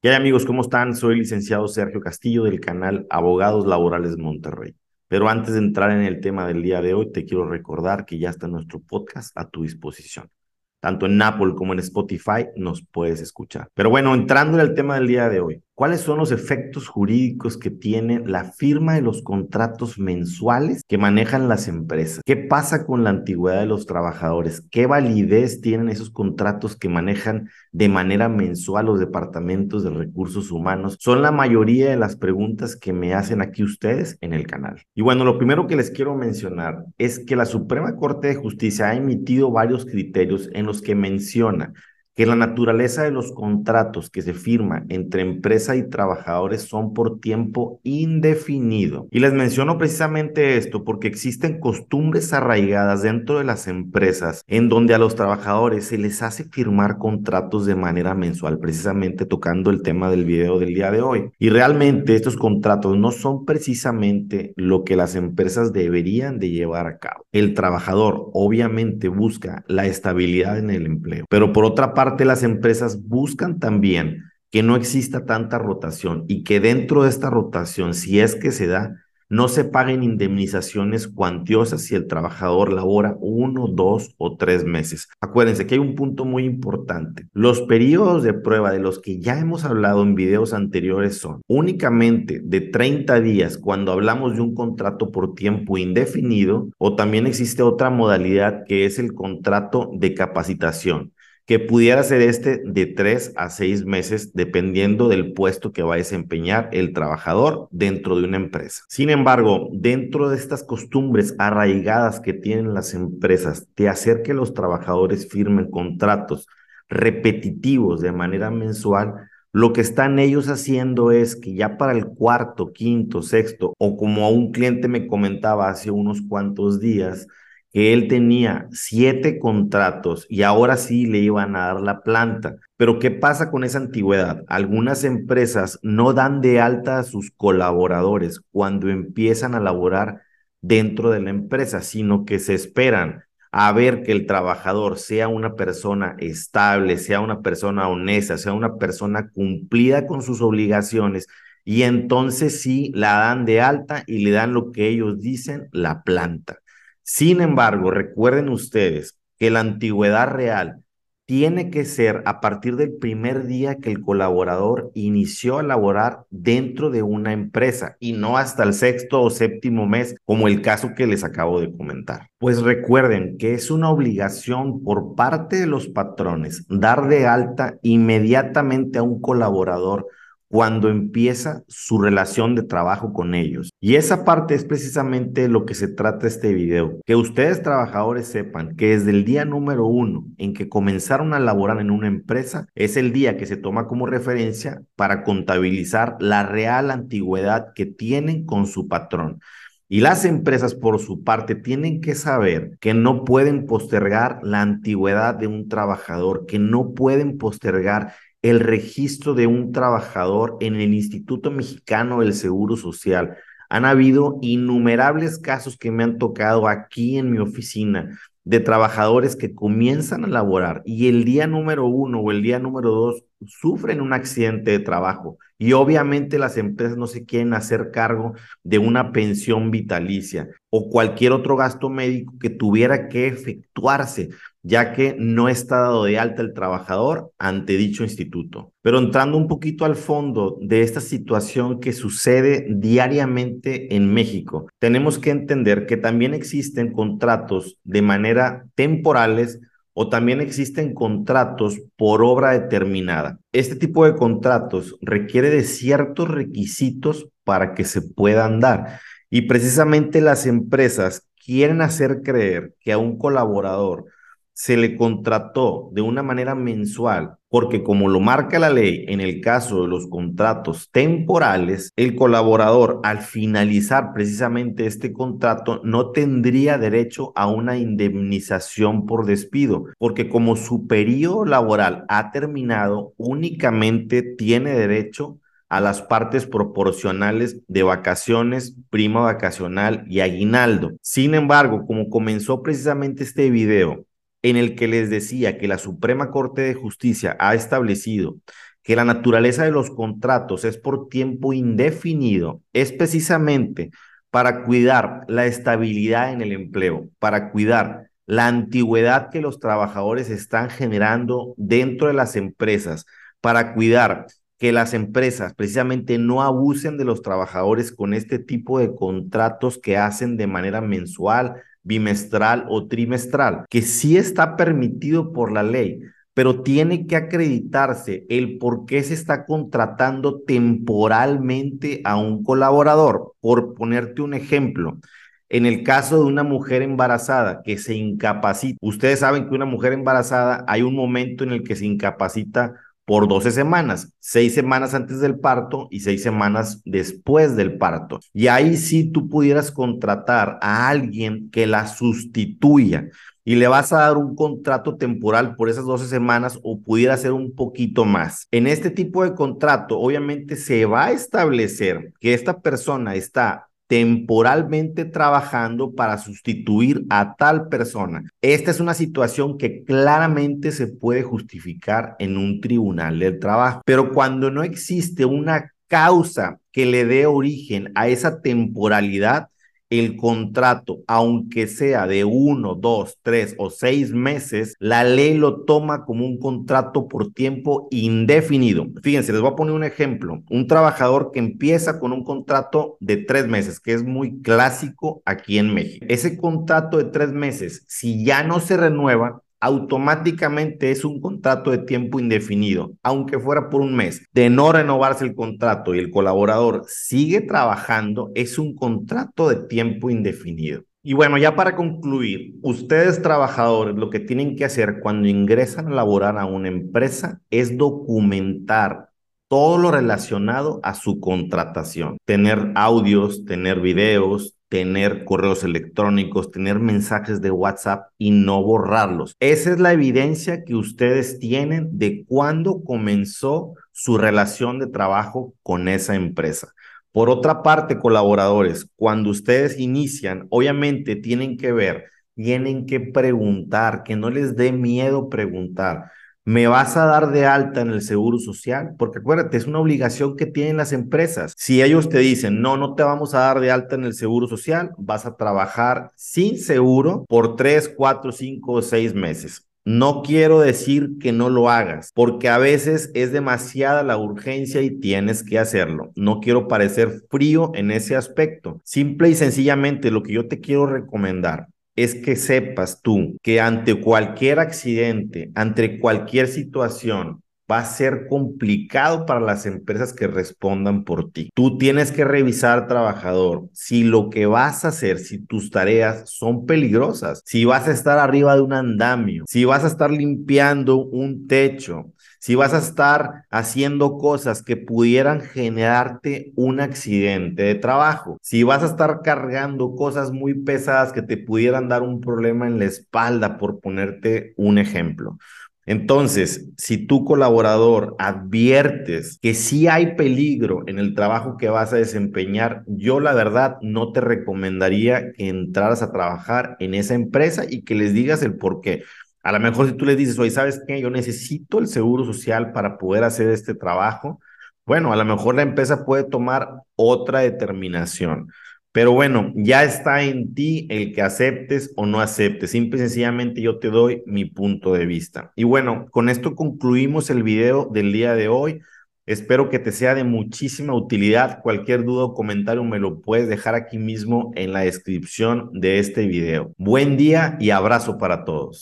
¿Qué amigos? ¿Cómo están? Soy el licenciado Sergio Castillo del canal Abogados Laborales Monterrey. Pero antes de entrar en el tema del día de hoy, te quiero recordar que ya está nuestro podcast a tu disposición. Tanto en Apple como en Spotify nos puedes escuchar. Pero bueno, entrando en el tema del día de hoy, ¿Cuáles son los efectos jurídicos que tiene la firma de los contratos mensuales que manejan las empresas? ¿Qué pasa con la antigüedad de los trabajadores? ¿Qué validez tienen esos contratos que manejan de manera mensual los departamentos de recursos humanos? Son la mayoría de las preguntas que me hacen aquí ustedes en el canal. Y bueno, lo primero que les quiero mencionar es que la Suprema Corte de Justicia ha emitido varios criterios en los que menciona que la naturaleza de los contratos que se firman entre empresa y trabajadores son por tiempo indefinido. Y les menciono precisamente esto porque existen costumbres arraigadas dentro de las empresas en donde a los trabajadores se les hace firmar contratos de manera mensual, precisamente tocando el tema del video del día de hoy. Y realmente estos contratos no son precisamente lo que las empresas deberían de llevar a cabo. El trabajador obviamente busca la estabilidad en el empleo, pero por otra parte, las empresas buscan también que no exista tanta rotación y que dentro de esta rotación, si es que se da, no se paguen indemnizaciones cuantiosas si el trabajador labora uno, dos o tres meses. Acuérdense que hay un punto muy importante. Los periodos de prueba de los que ya hemos hablado en videos anteriores son únicamente de 30 días cuando hablamos de un contrato por tiempo indefinido o también existe otra modalidad que es el contrato de capacitación que pudiera ser este de tres a seis meses, dependiendo del puesto que va a desempeñar el trabajador dentro de una empresa. Sin embargo, dentro de estas costumbres arraigadas que tienen las empresas de hacer que los trabajadores firmen contratos repetitivos de manera mensual, lo que están ellos haciendo es que ya para el cuarto, quinto, sexto, o como un cliente me comentaba hace unos cuantos días, que él tenía siete contratos y ahora sí le iban a dar la planta. Pero ¿qué pasa con esa antigüedad? Algunas empresas no dan de alta a sus colaboradores cuando empiezan a laborar dentro de la empresa, sino que se esperan a ver que el trabajador sea una persona estable, sea una persona honesta, sea una persona cumplida con sus obligaciones y entonces sí la dan de alta y le dan lo que ellos dicen, la planta. Sin embargo, recuerden ustedes que la antigüedad real tiene que ser a partir del primer día que el colaborador inició a laborar dentro de una empresa y no hasta el sexto o séptimo mes, como el caso que les acabo de comentar. Pues recuerden que es una obligación por parte de los patrones dar de alta inmediatamente a un colaborador cuando empieza su relación de trabajo con ellos. Y esa parte es precisamente lo que se trata este video. Que ustedes trabajadores sepan que desde el día número uno en que comenzaron a laborar en una empresa, es el día que se toma como referencia para contabilizar la real antigüedad que tienen con su patrón. Y las empresas, por su parte, tienen que saber que no pueden postergar la antigüedad de un trabajador, que no pueden postergar el registro de un trabajador en el Instituto Mexicano del Seguro Social. Han habido innumerables casos que me han tocado aquí en mi oficina de trabajadores que comienzan a laborar y el día número uno o el día número dos sufren un accidente de trabajo y obviamente las empresas no se quieren hacer cargo de una pensión vitalicia o cualquier otro gasto médico que tuviera que efectuarse ya que no está dado de alta el trabajador ante dicho instituto. Pero entrando un poquito al fondo de esta situación que sucede diariamente en México, tenemos que entender que también existen contratos de manera temporales o también existen contratos por obra determinada. Este tipo de contratos requiere de ciertos requisitos para que se puedan dar. Y precisamente las empresas quieren hacer creer que a un colaborador se le contrató de una manera mensual, porque como lo marca la ley en el caso de los contratos temporales, el colaborador al finalizar precisamente este contrato no tendría derecho a una indemnización por despido, porque como su periodo laboral ha terminado, únicamente tiene derecho a las partes proporcionales de vacaciones, prima vacacional y aguinaldo. Sin embargo, como comenzó precisamente este video, en el que les decía que la Suprema Corte de Justicia ha establecido que la naturaleza de los contratos es por tiempo indefinido, es precisamente para cuidar la estabilidad en el empleo, para cuidar la antigüedad que los trabajadores están generando dentro de las empresas, para cuidar que las empresas precisamente no abusen de los trabajadores con este tipo de contratos que hacen de manera mensual, bimestral o trimestral, que sí está permitido por la ley, pero tiene que acreditarse el por qué se está contratando temporalmente a un colaborador. Por ponerte un ejemplo, en el caso de una mujer embarazada que se incapacita, ustedes saben que una mujer embarazada hay un momento en el que se incapacita por 12 semanas, seis semanas antes del parto y seis semanas después del parto. Y ahí sí tú pudieras contratar a alguien que la sustituya y le vas a dar un contrato temporal por esas 12 semanas o pudiera ser un poquito más. En este tipo de contrato, obviamente se va a establecer que esta persona está temporalmente trabajando para sustituir a tal persona. Esta es una situación que claramente se puede justificar en un tribunal del trabajo, pero cuando no existe una causa que le dé origen a esa temporalidad, el contrato, aunque sea de uno, dos, tres o seis meses, la ley lo toma como un contrato por tiempo indefinido. Fíjense, les voy a poner un ejemplo. Un trabajador que empieza con un contrato de tres meses, que es muy clásico aquí en México. Ese contrato de tres meses, si ya no se renueva, automáticamente es un contrato de tiempo indefinido, aunque fuera por un mes. De no renovarse el contrato y el colaborador sigue trabajando, es un contrato de tiempo indefinido. Y bueno, ya para concluir, ustedes trabajadores lo que tienen que hacer cuando ingresan a laborar a una empresa es documentar todo lo relacionado a su contratación. Tener audios, tener videos, tener correos electrónicos, tener mensajes de WhatsApp y no borrarlos. Esa es la evidencia que ustedes tienen de cuándo comenzó su relación de trabajo con esa empresa. Por otra parte, colaboradores, cuando ustedes inician, obviamente tienen que ver, tienen que preguntar, que no les dé miedo preguntar me vas a dar de alta en el seguro social, porque acuérdate, es una obligación que tienen las empresas. Si ellos te dicen, no, no te vamos a dar de alta en el seguro social, vas a trabajar sin seguro por tres, cuatro, cinco o seis meses. No quiero decir que no lo hagas, porque a veces es demasiada la urgencia y tienes que hacerlo. No quiero parecer frío en ese aspecto. Simple y sencillamente lo que yo te quiero recomendar es que sepas tú que ante cualquier accidente, ante cualquier situación, va a ser complicado para las empresas que respondan por ti. Tú tienes que revisar, trabajador, si lo que vas a hacer, si tus tareas son peligrosas, si vas a estar arriba de un andamio, si vas a estar limpiando un techo, si vas a estar haciendo cosas que pudieran generarte un accidente de trabajo, si vas a estar cargando cosas muy pesadas que te pudieran dar un problema en la espalda, por ponerte un ejemplo. Entonces, si tu colaborador adviertes que sí hay peligro en el trabajo que vas a desempeñar, yo la verdad no te recomendaría que entraras a trabajar en esa empresa y que les digas el por qué. A lo mejor si tú les dices, oye, ¿sabes qué? Yo necesito el seguro social para poder hacer este trabajo. Bueno, a lo mejor la empresa puede tomar otra determinación. Pero bueno, ya está en ti el que aceptes o no aceptes. Simple y sencillamente yo te doy mi punto de vista. Y bueno, con esto concluimos el video del día de hoy. Espero que te sea de muchísima utilidad. Cualquier duda o comentario me lo puedes dejar aquí mismo en la descripción de este video. Buen día y abrazo para todos.